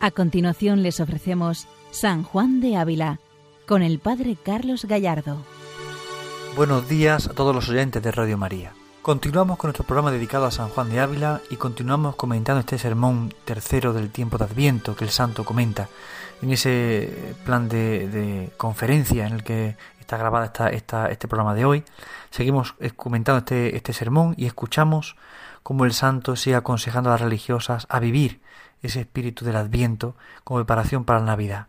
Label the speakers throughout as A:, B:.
A: A continuación les ofrecemos San Juan de Ávila con el Padre Carlos Gallardo.
B: Buenos días a todos los oyentes de Radio María. Continuamos con nuestro programa dedicado a San Juan de Ávila y continuamos comentando este sermón tercero del tiempo de Adviento que el santo comenta en ese plan de, conferencia en el que está grabada esta, esta, este programa de hoy. Seguimos comentando este, este sermón y escuchamos cómo el santo sigue aconsejando a las religiosas a vivir ese espíritu del Adviento como preparación para la Navidad.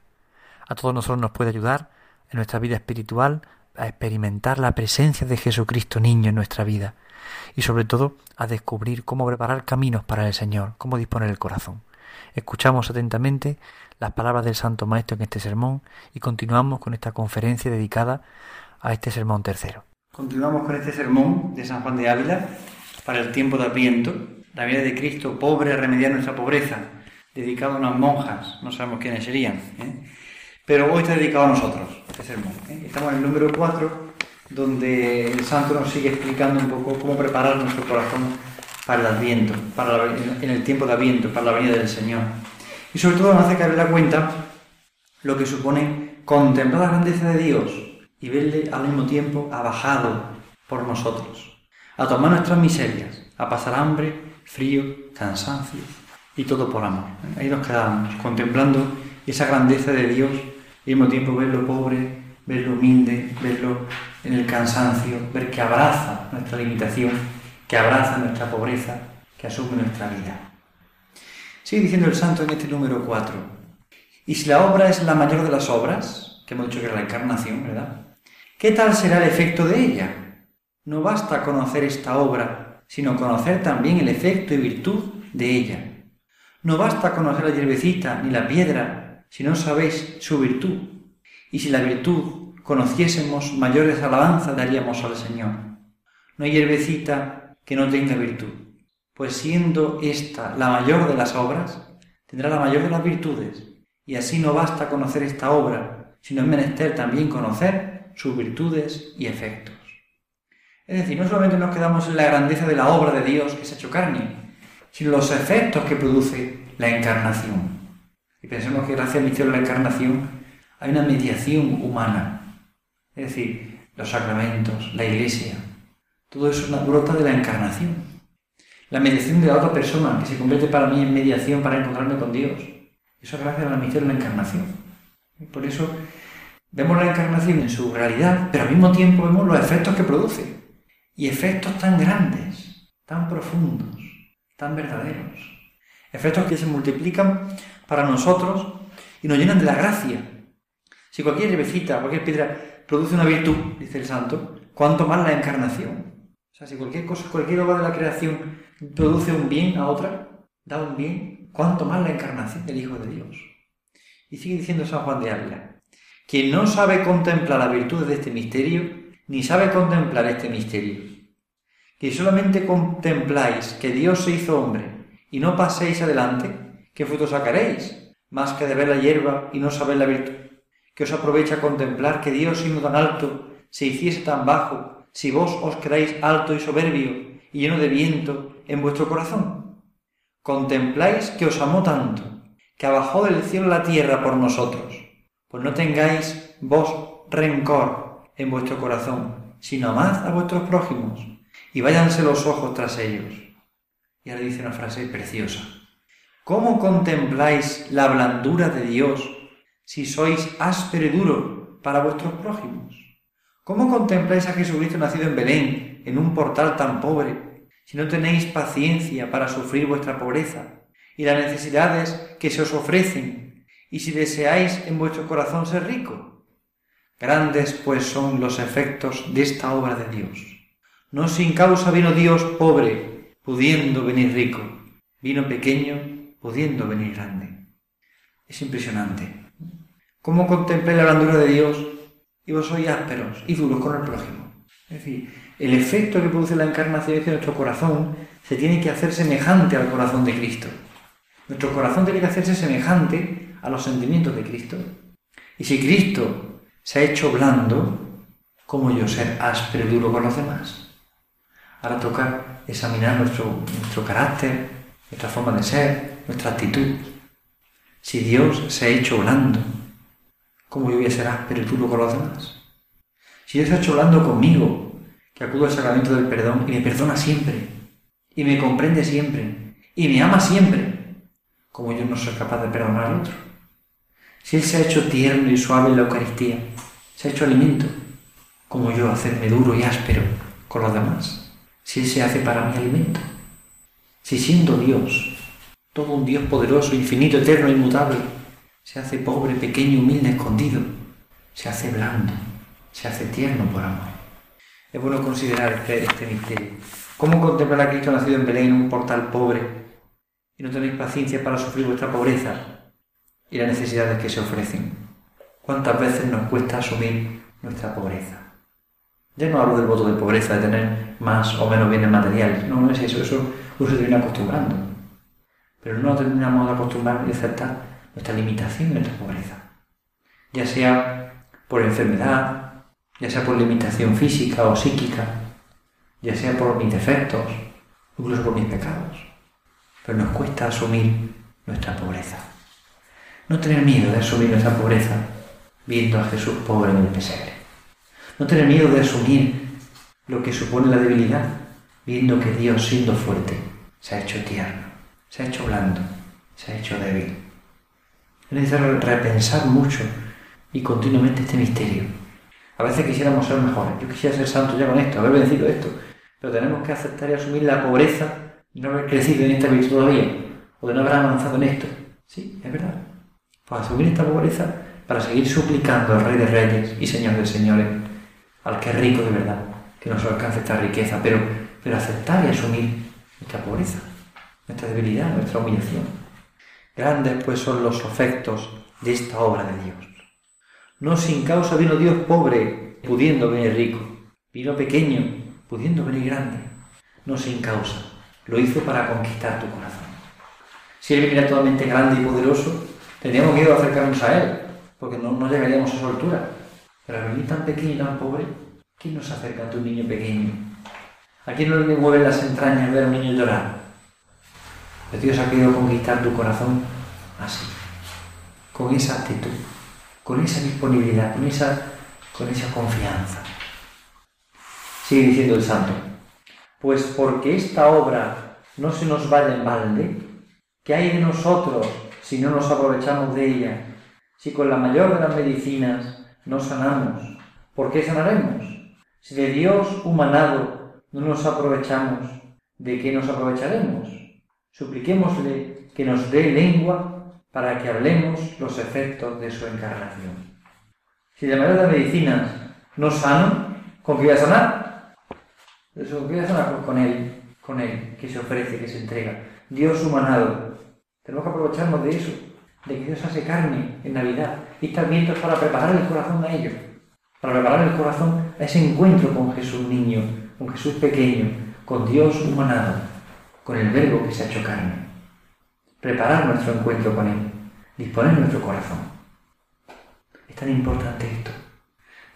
B: A todos nosotros nos puede ayudar en nuestra vida espiritual a experimentar la presencia de Jesucristo niño en nuestra vida y sobre todo a descubrir cómo preparar caminos para el Señor, cómo disponer el corazón. Escuchamos atentamente las palabras del Santo Maestro en este sermón y continuamos con esta conferencia dedicada a este sermón tercero.
C: Continuamos con este sermón de San Juan de Ávila para el tiempo de Adviento, la vida de Cristo pobre, remediar nuestra pobreza, dedicado a unas monjas, no sabemos quiénes serían, ¿eh? pero hoy está dedicado a nosotros, este. ¿eh? Estamos en el número 4, donde el santo nos sigue explicando un poco cómo preparar nuestro corazón para el Adviento, para en el tiempo de Adviento, para la venida del Señor. Y sobre todo nos hace caer la cuenta lo que supone contemplar la grandeza de Dios y verle al mismo tiempo abajado por nosotros, a tomar nuestras miserias, a pasar hambre, frío, cansancio, y todo por amor. Ahí nos quedamos, contemplando esa grandeza de Dios y al mismo tiempo verlo pobre, verlo humilde, verlo en el cansancio, ver que abraza nuestra limitación, que abraza nuestra pobreza, que asume nuestra vida. Sigue diciendo el santo en este número 4. Y si la obra es la mayor de las obras, que hemos dicho que era la encarnación, ¿verdad? ¿Qué tal será el efecto de ella? No basta conocer esta obra, sino conocer también el efecto y virtud de ella. No basta conocer la hierbecita ni la piedra si no sabéis su virtud. Y si la virtud conociésemos, mayores alabanzas daríamos al Señor. No hay hierbecita que no tenga virtud, pues siendo esta la mayor de las obras, tendrá la mayor de las virtudes. Y así no basta conocer esta obra, sino es menester también conocer sus virtudes y efectos. Es decir, no solamente nos quedamos en la grandeza de la obra de Dios que se ha hecho carne, sino los efectos que produce la encarnación. Y pensemos que gracias al misterio de la encarnación hay una mediación humana. Es decir, los sacramentos, la iglesia, todo eso es una brota de la encarnación. La mediación de la otra persona que se convierte para mí en mediación para encontrarme con Dios. Eso es gracias al misterio de la encarnación. Y por eso vemos la encarnación en su realidad, pero al mismo tiempo vemos los efectos que produce. Y efectos tan grandes, tan profundos, tan verdaderos. Efectos que se multiplican para nosotros y nos llenan de la gracia. Si cualquier herbecita, cualquier piedra produce una virtud, dice el santo, cuanto más la encarnación. O sea, si cualquier cosa, cualquier obra de la creación produce un bien a otra, da un bien, cuanto más la encarnación del Hijo de Dios. Y sigue diciendo San Juan de Ávila, quien no sabe contemplar la virtud de este misterio, ni sabe contemplar este misterio que solamente contempláis que Dios se hizo hombre y no paséis adelante, ¿qué fruto sacaréis? Más que de ver la hierba y no saber la virtud. ¿Qué os aprovecha contemplar que Dios, siendo tan alto, se hiciese tan bajo, si vos os quedáis alto y soberbio y lleno de viento en vuestro corazón? Contempláis que os amó tanto, que abajó del cielo la tierra por nosotros. Pues no tengáis vos rencor en vuestro corazón, sino amad a vuestros prójimos y váyanse los ojos tras ellos. Y ahora dice una frase preciosa. ¿Cómo contempláis la blandura de Dios si sois áspero y duro para vuestros prójimos? ¿Cómo contempláis a Jesucristo nacido en Belén, en un portal tan pobre, si no tenéis paciencia para sufrir vuestra pobreza y las necesidades que se os ofrecen, y si deseáis en vuestro corazón ser rico? Grandes pues son los efectos de esta obra de Dios. No sin causa vino Dios pobre, pudiendo venir rico. Vino pequeño, pudiendo venir grande. Es impresionante. ¿Cómo contemplé la blandura de Dios y vos sois ásperos y duros con el prójimo? Es decir, el efecto que produce la encarnación es que nuestro corazón se tiene que hacer semejante al corazón de Cristo. Nuestro corazón tiene que hacerse semejante a los sentimientos de Cristo. Y si Cristo se ha hecho blando, ¿cómo yo ser áspero y duro con los demás? Ahora toca examinar nuestro, carácter, nuestra forma de ser, nuestra actitud. Si Dios se ha hecho blando, ¿cómo yo voy a ser áspero y tú con los demás? Si Dios se ha hecho blando conmigo, que acudo al sacramento del perdón y me perdona siempre, y me comprende siempre, y me ama siempre, como yo no soy capaz de perdonar al otro. Si Él se ha hecho tierno y suave en la Eucaristía, se ha hecho alimento, como yo hacerme duro y áspero con los demás. Si se hace para mi alimento. Si siendo Dios, todo un Dios poderoso, infinito, eterno, inmutable, se hace pobre, pequeño, humilde, escondido, se hace blando, se hace tierno por amor. Es bueno considerar este, este misterio. ¿Cómo contemplar a Cristo nacido en Belén en un portal pobre y no tenéis paciencia para sufrir vuestra pobreza y las necesidades que se ofrecen? ¿Cuántas veces nos cuesta asumir nuestra pobreza? Ya no hablo del voto de pobreza, de tener más o menos bienes materiales. No, no es eso, eso uno se termina acostumbrando. Pero no terminamos de acostumbrar y aceptar nuestra limitación, nuestra pobreza. Ya sea por enfermedad, ya sea por limitación física o psíquica, ya sea por mis defectos, incluso por mis pecados. Pero nos cuesta asumir nuestra pobreza. No tener miedo de asumir nuestra pobreza viendo a Jesús pobre en el pesebre. No tener miedo de asumir lo que supone la debilidad, viendo que Dios, siendo fuerte, se ha hecho tierno, se ha hecho blando, se ha hecho débil. Es necesario repensar mucho y continuamente este misterio. A veces quisiéramos ser mejores. Yo quisiera ser santo ya con esto, haber vencido esto. Pero tenemos que aceptar y asumir la pobreza de no haber crecido en esta virtud todavía, o de no haber avanzado en esto. Sí, es verdad. Pues asumir esta pobreza para seguir suplicando al Rey de Reyes y Señor de Señores, al que es rico de verdad, que nos alcance esta riqueza, pero, pero aceptar y asumir nuestra pobreza, nuestra debilidad, nuestra humillación. Grandes pues son los efectos de esta obra de Dios. No sin causa vino Dios pobre, pudiendo venir rico. Vino pequeño, pudiendo venir grande. No sin causa. Lo hizo para conquistar tu corazón. Si Él viniera totalmente grande y poderoso, tendríamos miedo a acercarnos a Él, porque no, no llegaríamos a su altura. Pero al venir tan pequeño y tan pobre, ¿quién nos acerca a tu niño pequeño? ¿A quién no le mueven las entrañas ver a un niño llorar? Pero Dios ha querido conquistar tu corazón así, con esa actitud con esa disponibilidad, con esa, con esa confianza. Sigue diciendo el santo, pues porque esta obra no se nos vaya en balde, ¿qué hay de nosotros si no nos aprovechamos de ella? Si con la mayor de las medicinas no sanamos, ¿por qué sanaremos? Si de Dios humanado no nos aprovechamos, ¿de qué nos aprovecharemos? Supliquémosle que nos dé lengua para que hablemos los efectos de su encarnación. Si de manera de medicinas no sano, ¿con qué a sanar? ¿Con qué voy a sanar? Pues con Él, con Él, que se ofrece, que se entrega. Dios humanado. Tenemos que aprovecharnos de eso, de que Dios hace carne en Navidad. Y también es para preparar el corazón a ello, para preparar el corazón a ese encuentro con Jesús niño, con Jesús pequeño, con Dios humanado, con el Verbo que se ha hecho carne preparar nuestro encuentro con Él, disponer nuestro corazón. Es tan importante esto,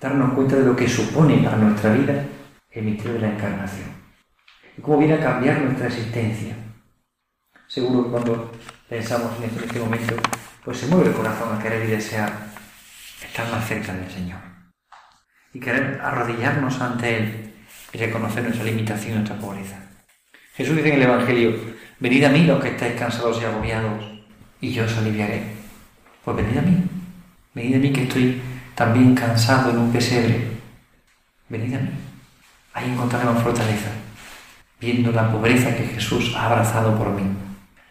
C: darnos cuenta de lo que supone para nuestra vida el misterio de la encarnación y cómo viene a cambiar nuestra existencia. Seguro que cuando pensamos en esto en este momento, pues se mueve el corazón a querer y desear estar más cerca del Señor y querer arrodillarnos ante Él y reconocer nuestra limitación y nuestra pobreza. Jesús dice en el Evangelio, venid a mí los que estáis cansados y agobiados, y yo os aliviaré. Pues venid a mí, venid a mí que estoy también cansado en un pesebre. Venid a mí. Ahí encontraremos fortaleza, viendo la pobreza que Jesús ha abrazado por mí,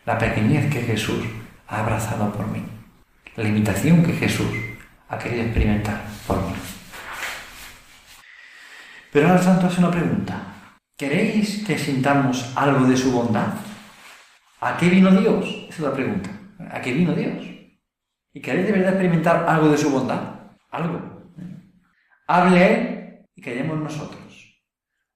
C: la pequeñez que Jesús ha abrazado por mí, la limitación que Jesús ha querido experimentar por mí. Pero ahora el santo hace una pregunta. ¿Queréis que sintamos algo de su bondad? ¿A qué vino Dios? Esa es la pregunta. ¿A qué vino Dios? ¿Y queréis de verdad experimentar algo de su bondad? Algo. Hable Él y callemos nosotros.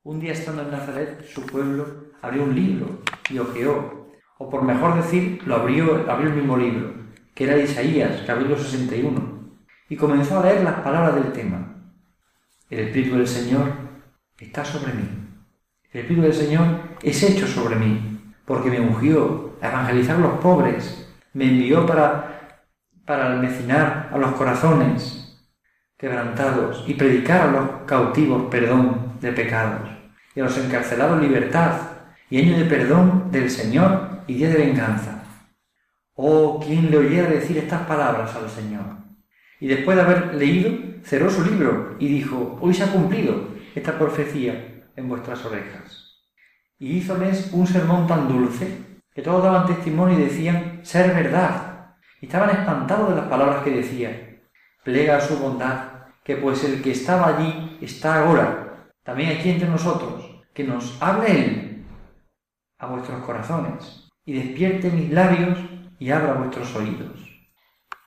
C: Un día estando en Nazaret, su pueblo abrió un libro y ojeó, o por mejor decir, lo abrió, abrió el mismo libro, que era Isaías, capítulo 61, y comenzó a leer las palabras del tema. El Espíritu del Señor está sobre mí el Espíritu del Señor es hecho sobre mí, porque me ungió a evangelizar a los pobres, me envió para para almecinar a los corazones quebrantados y predicar a los cautivos perdón de pecados y a los encarcelados libertad y año de perdón del Señor y día de venganza. Oh, quien le oyera decir estas palabras al Señor. Y después de haber leído, cerró su libro y dijo, hoy se ha cumplido esta profecía en vuestras orejas. Y hízoles un sermón tan dulce que todos daban testimonio y decían ser verdad. Y estaban espantados de las palabras que decía. Plega su bondad, que pues el que estaba allí está ahora, también aquí entre nosotros, que nos hable Él a vuestros corazones y despierte mis labios y abra vuestros oídos.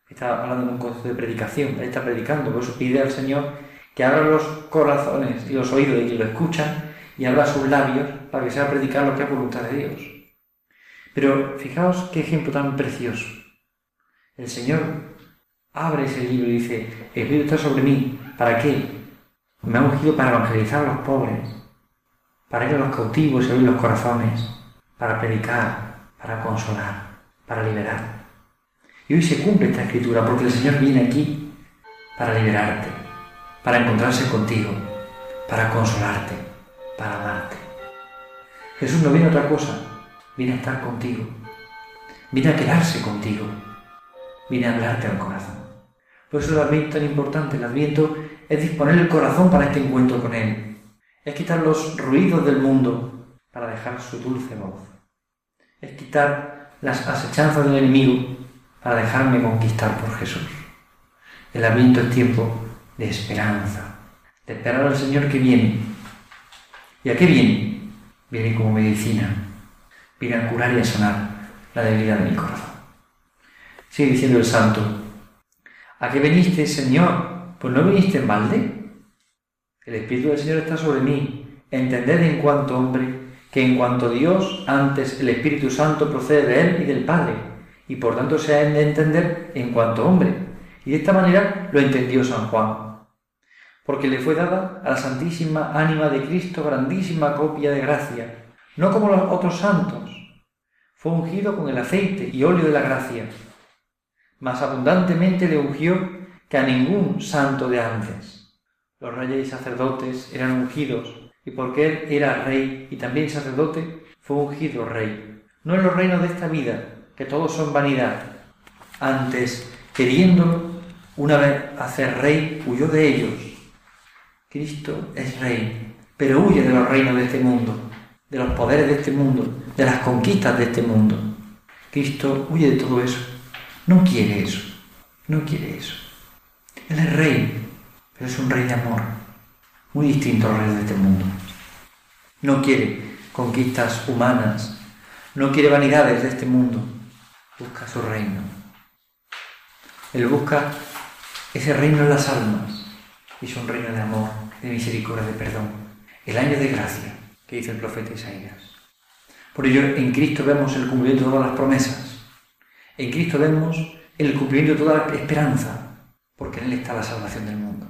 C: Está hablando de un concepto de predicación, Él está predicando, por eso pide al Señor que abra los corazones y los oídos de quien lo escuchan y abra sus labios para que sea predicar lo que es voluntad de Dios. Pero fijaos qué ejemplo tan precioso. El Señor abre ese libro y dice, el Espíritu está sobre mí. ¿Para qué? Me ha ungido para evangelizar a los pobres, para ir a los cautivos y abrir los corazones, para predicar, para consolar, para liberar. Y hoy se cumple esta escritura porque el Señor viene aquí para liberarte, para encontrarse contigo, para consolarte, para amarte. Jesús no viene a otra cosa, viene a estar contigo, viene a quedarse contigo, viene a hablarte al corazón. Por eso el Adviento tan importante. El Adviento es disponer el corazón para este encuentro con Él. Es quitar los ruidos del mundo para dejar su dulce voz. Es quitar las asechanzas del enemigo para dejarme conquistar por Jesús. El Adviento es tiempo de esperanza, de esperar al Señor que viene. ¿Y a qué viene? Viene como medicina, viene a curar y a sanar la debilidad de mi corazón. Sigue diciendo el santo, ¿a qué veniste, Señor? Pues no viniste en balde. El Espíritu del Señor está sobre mí. Entended en cuanto hombre que en cuanto Dios, antes el Espíritu Santo procede de Él y del Padre, y por tanto se ha de entender en cuanto hombre. Y de esta manera lo entendió San Juan, porque le fue dada a la Santísima Ánima de Cristo grandísima copia de gracia, no como los otros santos. Fue ungido con el aceite y óleo de la gracia, más abundantemente le ungió que a ningún santo de antes. Los reyes y sacerdotes eran ungidos, y porque él era rey y también sacerdote, fue ungido rey. No en los reinos de esta vida, que todos son vanidad. Antes, queriendo una vez hacer rey, huyó de ellos. Cristo es rey, pero huye de los reinos de este mundo, de los poderes de este mundo, de las conquistas de este mundo. Cristo huye de todo eso no quiere eso, no quiere eso. Él es rey, pero es un rey de amor, muy distinto al rey de este mundo. No quiere conquistas humanas, no quiere vanidades de este mundo, busca su reino. Él busca ese reino en las almas, y es un reino de amor, de misericordia, de perdón. El año de gracia que dice el profeta Isaías. Por ello, en Cristo vemos el cumplimiento de todas las promesas en Cristo vemos el cumplimiento de toda la esperanza, porque en Él está la salvación del mundo.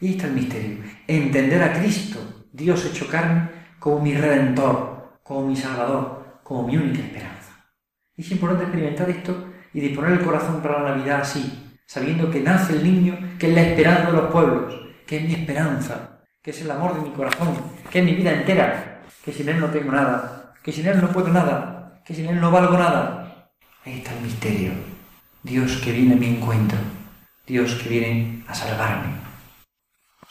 C: Y ahí está el misterio. Entender a Cristo, Dios hecho carne, como mi redentor, como mi salvador, como mi única esperanza. Es importante experimentar esto y disponer el corazón para la Navidad así, sabiendo que nace el niño, que es la esperanza de los pueblos, que es mi esperanza, que es el amor de mi corazón, que es mi vida entera, que sin Él no tengo nada, que sin Él no puedo nada, que sin Él no valgo nada, Ahí está el misterio. Dios que viene a mi encuentro. Dios que viene a salvarme.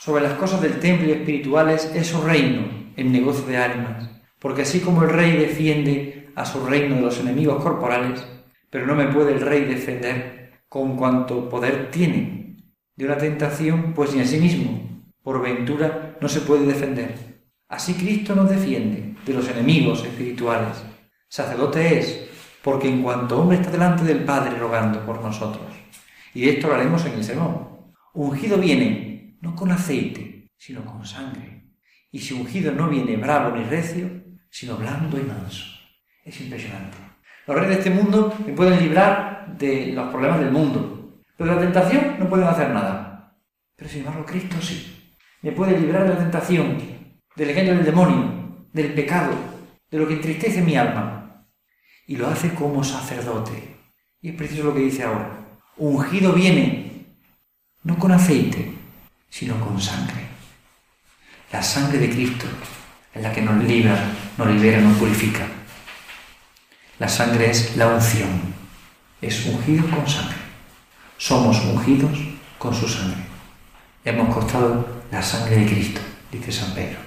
C: Sobre las cosas del templo y espirituales es su reino, el negocio de almas. Porque así como el rey defiende a su reino de los enemigos corporales, pero no me puede el rey defender con cuanto poder tiene de una tentación, pues ni a sí mismo, por ventura, no se puede defender. Así Cristo nos defiende de los enemigos espirituales. Sacerdote es, porque en cuanto hombre está delante del Padre rogando por nosotros. Y de esto hablaremos en el sermón. Ungido viene no con aceite, sino con sangre. Y si ungido no viene bravo ni recio, sino blando y manso. Es impresionante. Los reyes de este mundo me pueden librar de los problemas del mundo, pero de la tentación no pueden hacer nada. Pero sin embargo Cristo sí. Me puede librar de la tentación, del engaño del demonio, del pecado, de lo que entristece mi alma y lo hace como sacerdote. Y es preciso lo que dice ahora. ungido viene, no con aceite, sino con sangre. La sangre de Cristo es la que nos libra, nos libera, nos purifica. La sangre es la unción, es ungido con sangre. Somos ungidos con su sangre. Hemos costado la sangre de Cristo, dice San Pedro.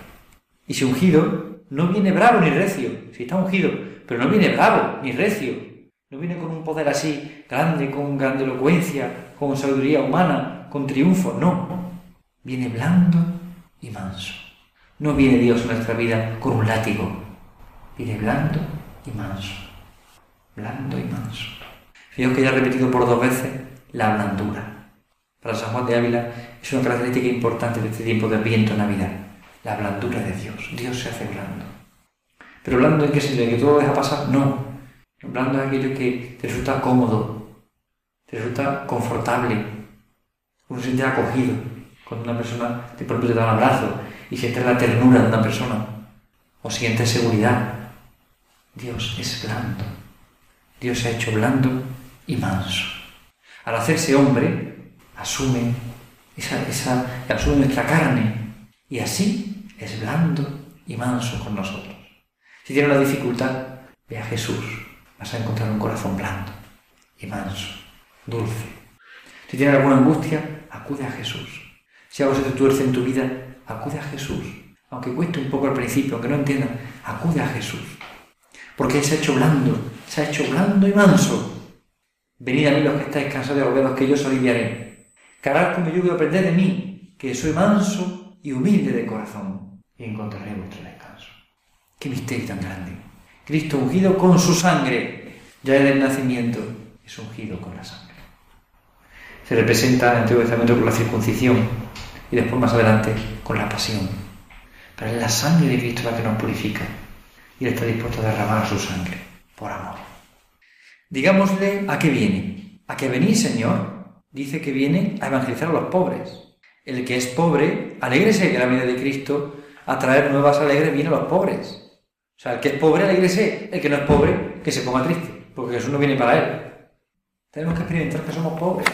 C: Y si ungido no viene bravo ni recio, si está ungido, pero no viene bravo ni recio, no viene con un poder así grande, con grandilocuencia, con sabiduría humana, con triunfo, no. Viene blando y manso. No viene Dios en nuestra vida con un látigo, viene blando y manso. Blando y manso. Fijaos que ya he repetido por dos veces la blandura. Para San Juan de Ávila es una característica importante de este tiempo de viento en Navidad. La blandura de Dios. Dios se hace blando. Pero blando en qué sentido? ¿Que todo deja pasar? No. Blando es aquello que te resulta cómodo, te resulta confortable, uno se siente acogido. Cuando una persona te, por te da un abrazo y sientes la ternura de una persona, o sientes seguridad. Dios es blando. Dios se ha hecho blando y manso. Al hacerse hombre, asume esa, esa, asume nuestra carne y así es blando y manso con nosotros. Si tienes una dificultad, ve a Jesús, vas a encontrar un corazón blando y manso, dulce. Si tienes alguna angustia, acude a Jesús. Si algo se te tuerce en tu vida, acude a Jesús. Aunque cueste un poco al principio, aunque no entiendas, acude a Jesús. Porque Él se ha hecho blando, se ha hecho blando y manso. Venid a mí los que estáis cansados y agobiados, que yo os aliviaré. Carad con mi yugo y aprended de mí, que soy manso y humilde de corazón, y encontraré vuestro descanso. Qué misterio tan grande. Cristo ungido con su sangre, ya en el nacimiento, es ungido con la sangre. Se representa en el Antiguo Testamento con la circuncisión y después más adelante con la pasión. Pero es la sangre de Cristo la que nos purifica y Él está dispuesto a derramar su sangre por amor. Digámosle a qué viene. ¿A qué venís, Señor? Dice que viene a evangelizar a los pobres. El que es pobre, alégrese que la vida de Cristo a traer nuevas alegres viene a los pobres. O sea, el que es pobre, alégrese. El que no es pobre, que se ponga triste, porque Jesús no viene para él. Tenemos que experimentar que somos pobres.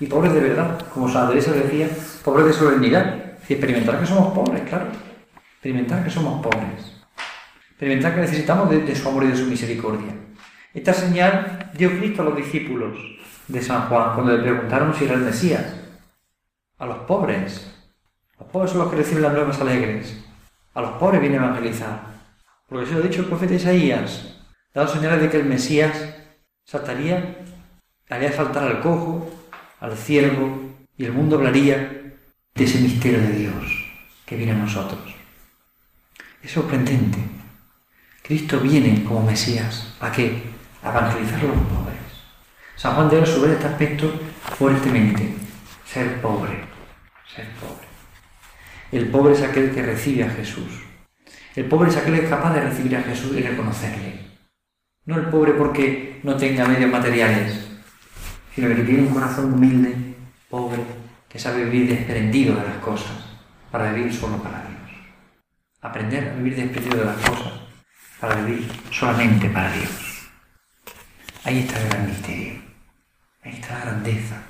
C: Y pobres de verdad, como San Andrés decía, pobres de solemnidad. Y experimentar que somos pobres, claro. Experimentar que somos pobres. Experimentar que necesitamos de, de su amor y de su misericordia. Esta señal dio Cristo a los discípulos de San Juan cuando le preguntaron si era el Mesías. A los pobres. Los pobres son los que reciben las nuevas alegres. A los pobres viene a evangelizar. Porque se lo ha dicho el profeta Isaías. Dado señales de que el Mesías saltaría, haría faltar al cojo, al ciervo, y el mundo hablaría de ese misterio de Dios que viene a nosotros. Es sorprendente. Cristo viene como Mesías. ¿A qué? A evangelizar a los pobres. San Juan de Oro sube este aspecto fuertemente. Ser pobre. Ser pobre. El pobre es aquel que recibe a Jesús. El pobre es aquel que es capaz de recibir a Jesús y reconocerle. No el pobre porque no tenga medios materiales, sino que tiene un corazón humilde, pobre, que sabe vivir desprendido de las cosas, para vivir solo para Dios. Aprender a vivir desprendido de las cosas, para vivir solamente para Dios. Ahí está el gran misterio, ahí está la grandeza.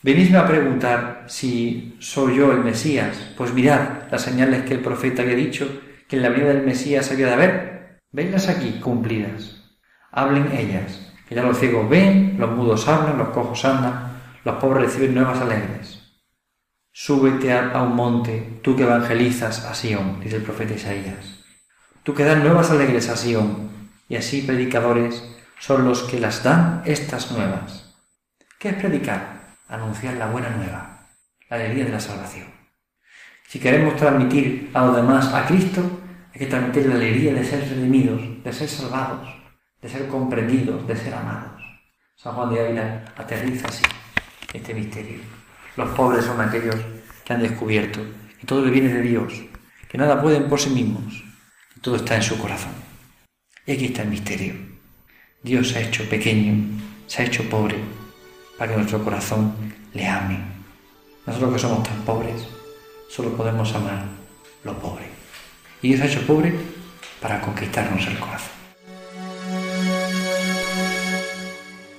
C: Venidme a preguntar si soy yo el Mesías. Pues mirad las señales que el profeta había dicho que en la vida del Mesías había de haber. Venlas aquí cumplidas. Hablen ellas que ya los ciegos ven, los mudos hablan, los cojos andan, los pobres reciben nuevas alegres. Súbete a un monte, tú que evangelizas a Sion, dice el profeta Isaías. Tú que das nuevas alegres a Sion, y así predicadores son los que las dan estas nuevas. ¿Qué es predicar? Anunciar la buena nueva, la alegría de la salvación. Si queremos transmitir a los demás a Cristo, hay que transmitir la alegría de ser redimidos, de ser salvados, de ser comprendidos, de ser amados. San Juan de Ávila aterriza así este misterio. Los pobres son aquellos que han descubierto que todo le viene de Dios, que nada pueden por sí mismos, que todo está en su corazón. Y aquí está el misterio. Dios se ha hecho pequeño, se ha hecho pobre, para que nuestro corazón le ame. Nosotros que somos tan pobres, solo podemos amar lo pobre. Y Dios se ha hecho pobre para conquistarnos el corazón.